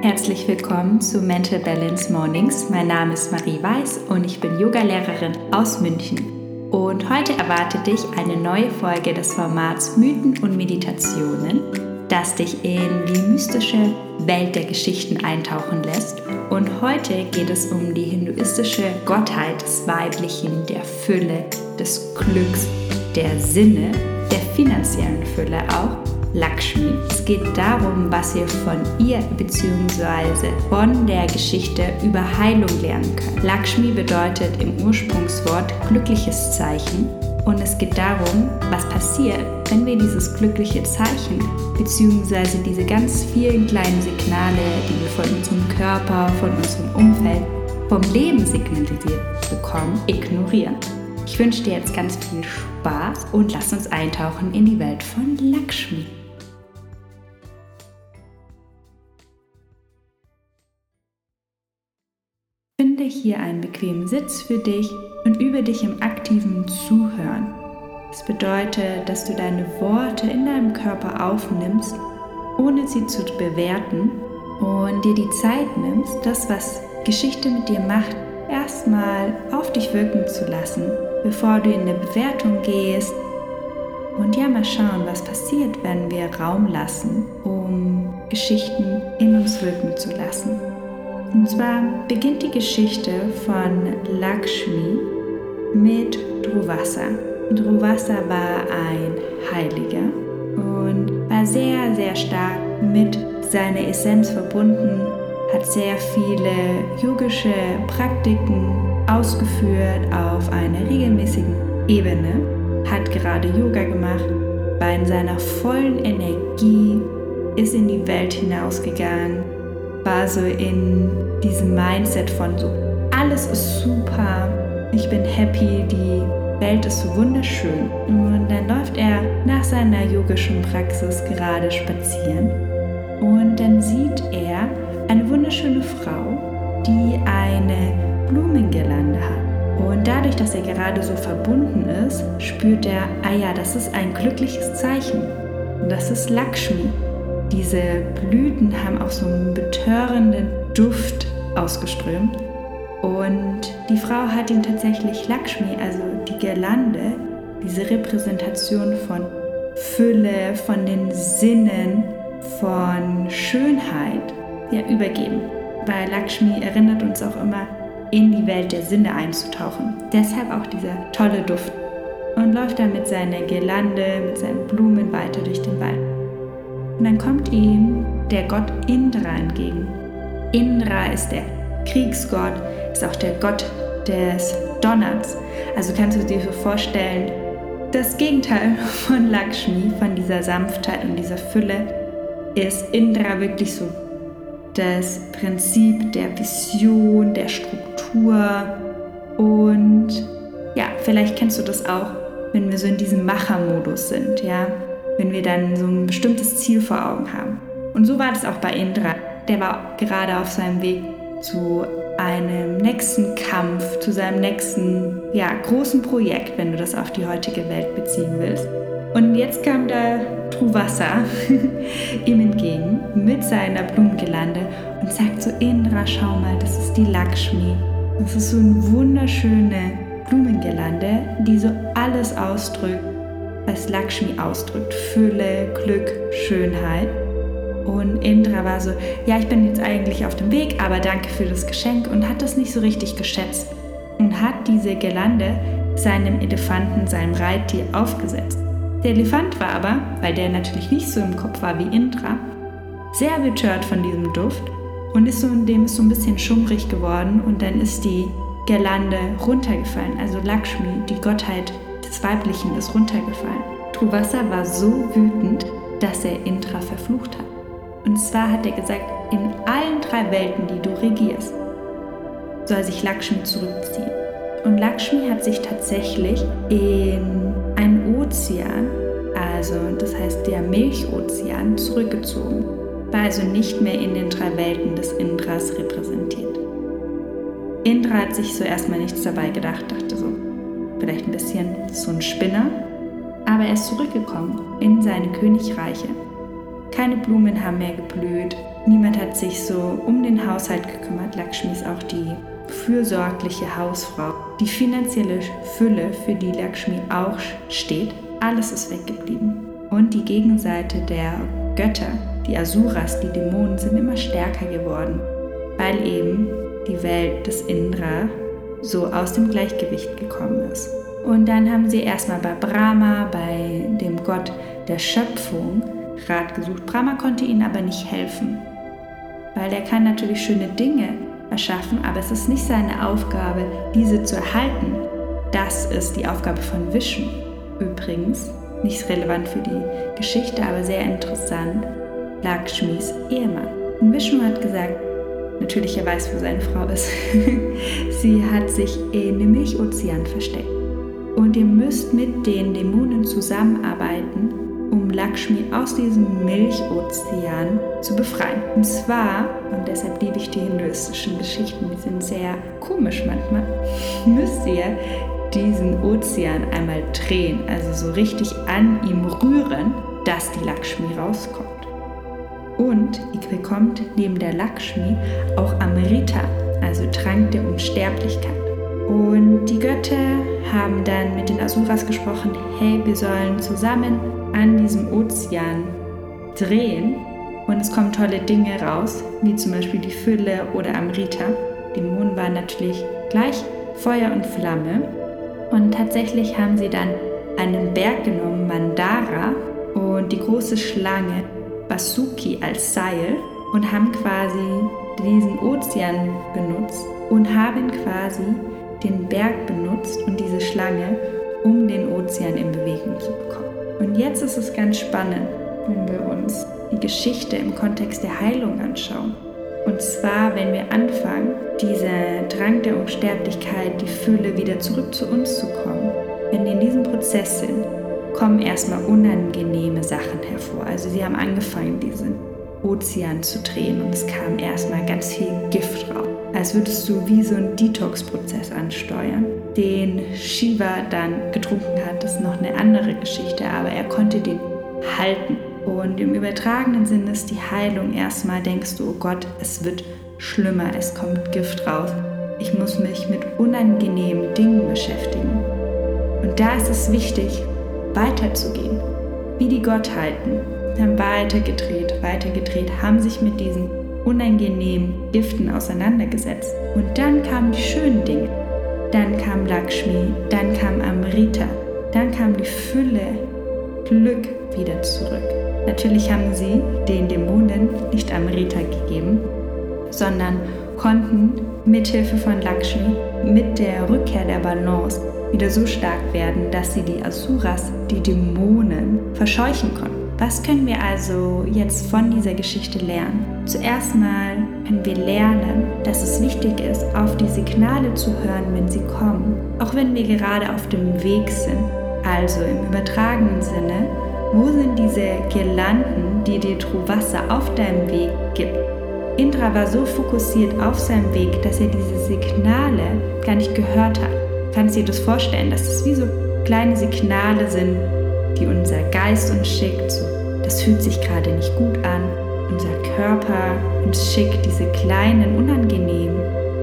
Herzlich willkommen zu Mental Balance Mornings. Mein Name ist Marie Weiß und ich bin Yogalehrerin aus München. Und heute erwartet dich eine neue Folge des Formats Mythen und Meditationen, das dich in die mystische Welt der Geschichten eintauchen lässt. Und heute geht es um die hinduistische Gottheit des Weiblichen, der Fülle, des Glücks, der Sinne, der finanziellen Fülle auch Lakshmi. Es geht darum, was wir von ihr bzw. von der Geschichte über Heilung lernen können. Lakshmi bedeutet im Ursprungswort glückliches Zeichen und es geht darum, was passiert, wenn wir dieses glückliche Zeichen bzw. diese ganz vielen kleinen Signale, die wir von unserem Körper, von unserem Umfeld, vom Leben signalisiert bekommen, ignorieren. Ich wünsche dir jetzt ganz viel Spaß und lass uns eintauchen in die Welt von Lakshmi. Finde hier einen bequemen Sitz für dich und übe dich im aktiven Zuhören. Das bedeutet, dass du deine Worte in deinem Körper aufnimmst, ohne sie zu bewerten und dir die Zeit nimmst, das, was Geschichte mit dir macht, erstmal auf dich wirken zu lassen, bevor du in eine Bewertung gehst. Und ja, mal schauen, was passiert, wenn wir Raum lassen, um Geschichten in uns wirken zu lassen. Und zwar beginnt die Geschichte von Lakshmi mit Druvasa. Druvasa war ein Heiliger und war sehr, sehr stark mit seiner Essenz verbunden, hat sehr viele yogische Praktiken ausgeführt auf einer regelmäßigen Ebene, hat gerade Yoga gemacht, war in seiner vollen Energie, ist in die Welt hinausgegangen war so in diesem Mindset von so, alles ist super, ich bin happy, die Welt ist so wunderschön. Und dann läuft er nach seiner yogischen Praxis gerade spazieren und dann sieht er eine wunderschöne Frau, die eine Blumengirlande hat. Und dadurch, dass er gerade so verbunden ist, spürt er, ah ja, das ist ein glückliches Zeichen. Das ist Lakshmi. Diese Blüten haben auch so einen betörenden Duft ausgeströmt. Und die Frau hat ihm tatsächlich Lakshmi, also die Girlande, diese Repräsentation von Fülle, von den Sinnen, von Schönheit, ja, übergeben. Weil Lakshmi erinnert uns auch immer, in die Welt der Sinne einzutauchen. Deshalb auch dieser tolle Duft. Und läuft dann mit seiner Girlande, mit seinen Blumen weiter durch den Wald. Und dann kommt ihm der Gott Indra entgegen. Indra ist der Kriegsgott, ist auch der Gott des Donners. Also kannst du dir vorstellen, das Gegenteil von Lakshmi, von dieser Sanftheit und dieser Fülle, ist Indra wirklich so das Prinzip der Vision, der Struktur. Und ja, vielleicht kennst du das auch, wenn wir so in diesem Machermodus sind, ja wenn wir dann so ein bestimmtes Ziel vor Augen haben. Und so war das auch bei Indra. Der war gerade auf seinem Weg zu einem nächsten Kampf, zu seinem nächsten ja, großen Projekt, wenn du das auf die heutige Welt beziehen willst. Und jetzt kam da Truvasa ihm entgegen mit seiner Blumengelande und sagt zu Indra, schau mal, das ist die Lakshmi. Das ist so eine wunderschöne Blumengelande, die so alles ausdrückt, was Lakshmi ausdrückt. Fülle, Glück, Schönheit. Und Indra war so, ja, ich bin jetzt eigentlich auf dem Weg, aber danke für das Geschenk und hat das nicht so richtig geschätzt und hat diese Gelande seinem Elefanten, seinem Reittier aufgesetzt. Der Elefant war aber, weil der natürlich nicht so im Kopf war wie Indra, sehr betört von diesem Duft und ist so, dem ist so ein bisschen schummrig geworden und dann ist die Girlande runtergefallen. Also Lakshmi, die Gottheit des Weiblichen ist runtergefallen. Truvasa war so wütend, dass er Indra verflucht hat. Und zwar hat er gesagt, in allen drei Welten, die du regierst, soll sich Lakshmi zurückziehen. Und Lakshmi hat sich tatsächlich in einen Ozean, also das heißt der Milchozean, zurückgezogen, war also nicht mehr in den drei Welten des Indras repräsentiert. Indra hat sich so erstmal nichts dabei gedacht, dachte so, vielleicht ein bisschen so ein Spinner, aber er ist zurückgekommen in seine Königreiche. Keine Blumen haben mehr geblüht, Niemand hat sich so um den Haushalt gekümmert. Lakshmi ist auch die fürsorgliche Hausfrau. Die finanzielle Fülle, für die Lakshmi auch steht, alles ist weggeblieben. Und die Gegenseite der Götter, die Asuras, die Dämonen, sind immer stärker geworden, weil eben die Welt des Indra so aus dem Gleichgewicht gekommen ist. Und dann haben sie erstmal bei Brahma, bei dem Gott der Schöpfung, Rat gesucht. Brahma konnte ihnen aber nicht helfen, weil er kann natürlich schöne Dinge erschaffen, aber es ist nicht seine Aufgabe, diese zu erhalten. Das ist die Aufgabe von Vishnu. Übrigens, nicht relevant für die Geschichte, aber sehr interessant, Lakshmis Ehemann. Und Vishnu hat gesagt, natürlich er weiß, wo seine Frau ist, sie hat sich in dem Milchozean versteckt. Und ihr müsst mit den Dämonen zusammenarbeiten, um Lakshmi aus diesem Milchozean zu befreien. Und zwar, und deshalb liebe ich die hinduistischen Geschichten, die sind sehr komisch manchmal, müsst ihr diesen Ozean einmal drehen, also so richtig an ihm rühren, dass die Lakshmi rauskommt. Und ihr bekommt neben der Lakshmi auch Amrita, also Trank der Unsterblichkeit. Und die Götter haben dann mit den Asuras gesprochen, hey, wir sollen zusammen an diesem Ozean drehen und es kommen tolle Dinge raus, wie zum Beispiel die Fülle oder Amrita. Die Mond waren natürlich gleich Feuer und Flamme. Und tatsächlich haben sie dann einen Berg genommen, Mandara, und die große Schlange Basuki als Seil und haben quasi diesen Ozean benutzt und haben quasi den Berg benutzt und diese Schlange, um den Ozean in Bewegung zu bekommen. Und jetzt ist es ganz spannend, wenn wir uns die Geschichte im Kontext der Heilung anschauen. Und zwar, wenn wir anfangen, dieser Drang der Unsterblichkeit, die Fülle wieder zurück zu uns zu kommen, wenn wir in diesem Prozess sind, kommen erstmal unangenehme Sachen hervor. Also sie haben angefangen, diesen Ozean zu drehen und es kam erstmal ganz viel Gift raus. Als würdest du wie so einen Detox-Prozess ansteuern, den Shiva dann getrunken hat. Ist noch eine andere Geschichte, aber er konnte den halten. Und im übertragenen Sinne ist die Heilung erstmal, denkst du, oh Gott, es wird schlimmer, es kommt Gift raus. Ich muss mich mit unangenehmen Dingen beschäftigen. Und da ist es wichtig, weiterzugehen, wie die Gottheiten. Haben weitergedreht, weitergedreht, haben sich mit diesen unangenehmen Giften auseinandergesetzt. Und dann kamen die schönen Dinge. Dann kam Lakshmi, dann kam Amrita, dann kam die Fülle, Glück wieder zurück. Natürlich haben sie den Dämonen nicht Amrita gegeben, sondern konnten mithilfe von Lakshmi mit der Rückkehr der Balance wieder so stark werden, dass sie die Asuras, die Dämonen, verscheuchen konnten. Was können wir also jetzt von dieser Geschichte lernen? Zuerst mal können wir lernen, dass es wichtig ist, auf die Signale zu hören, wenn sie kommen. Auch wenn wir gerade auf dem Weg sind, also im übertragenen Sinne, wo sind diese Girlanden, die dir Wasser auf deinem Weg gibt? Indra war so fokussiert auf seinem Weg, dass er diese Signale gar nicht gehört hat. Kannst du dir das vorstellen, dass das wie so kleine Signale sind, die unser Geist uns schickt? So, das fühlt sich gerade nicht gut an. Unser Körper uns schickt diese kleinen, unangenehmen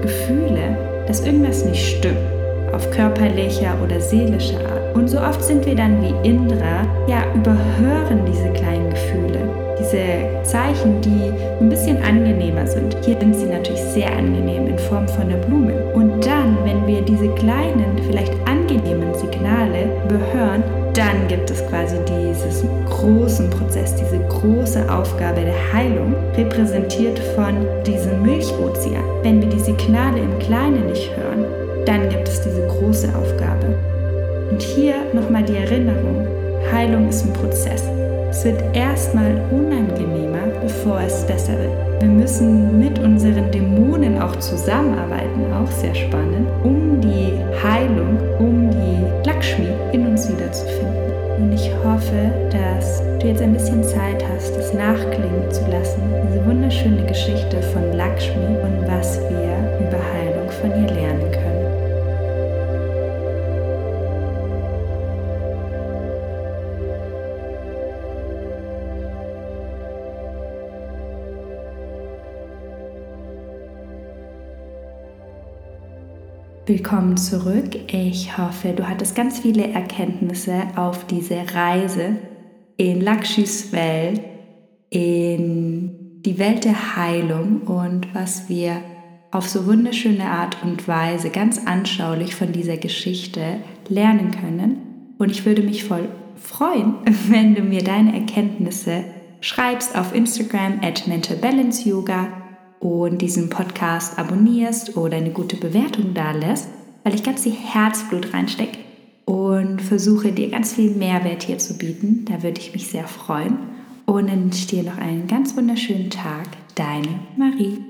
Gefühle, dass irgendwas nicht stimmt, auf körperlicher oder seelischer Art. Und so oft sind wir dann wie Indra, ja, überhören diese kleinen Gefühle diese Zeichen, die ein bisschen angenehmer sind. Hier sind sie natürlich sehr angenehm in Form von der Blume. Und dann, wenn wir diese kleinen, vielleicht angenehmen Signale überhören, dann gibt es quasi diesen großen Prozess, diese große Aufgabe der Heilung, repräsentiert von diesem Milchozean. Wenn wir die Signale im Kleinen nicht hören, dann gibt es diese große Aufgabe. Und hier nochmal die Erinnerung, Heilung ist ein Prozess. Es wird erstmal unangenehmer, bevor es besser wird. Wir müssen mit unseren Dämonen auch zusammenarbeiten, auch sehr spannend, um die Heilung, um die Lakshmi in uns wiederzufinden. Und ich hoffe, dass du jetzt ein bisschen Zeit hast, es nachklingen zu lassen, diese wunderschöne Geschichte von Lakshmi und was wir über Heilung von ihr lernen können. Willkommen zurück. Ich hoffe, du hattest ganz viele Erkenntnisse auf diese Reise in Lakshis Welt, in die Welt der Heilung und was wir auf so wunderschöne Art und Weise ganz anschaulich von dieser Geschichte lernen können. Und ich würde mich voll freuen, wenn du mir deine Erkenntnisse schreibst auf Instagram at Mental und diesen Podcast abonnierst oder eine gute Bewertung da lässt, weil ich ganz viel Herzblut reinstecke und versuche dir ganz viel Mehrwert hier zu bieten. Da würde ich mich sehr freuen. Und dann wünsche dir noch einen ganz wunderschönen Tag. Deine Marie.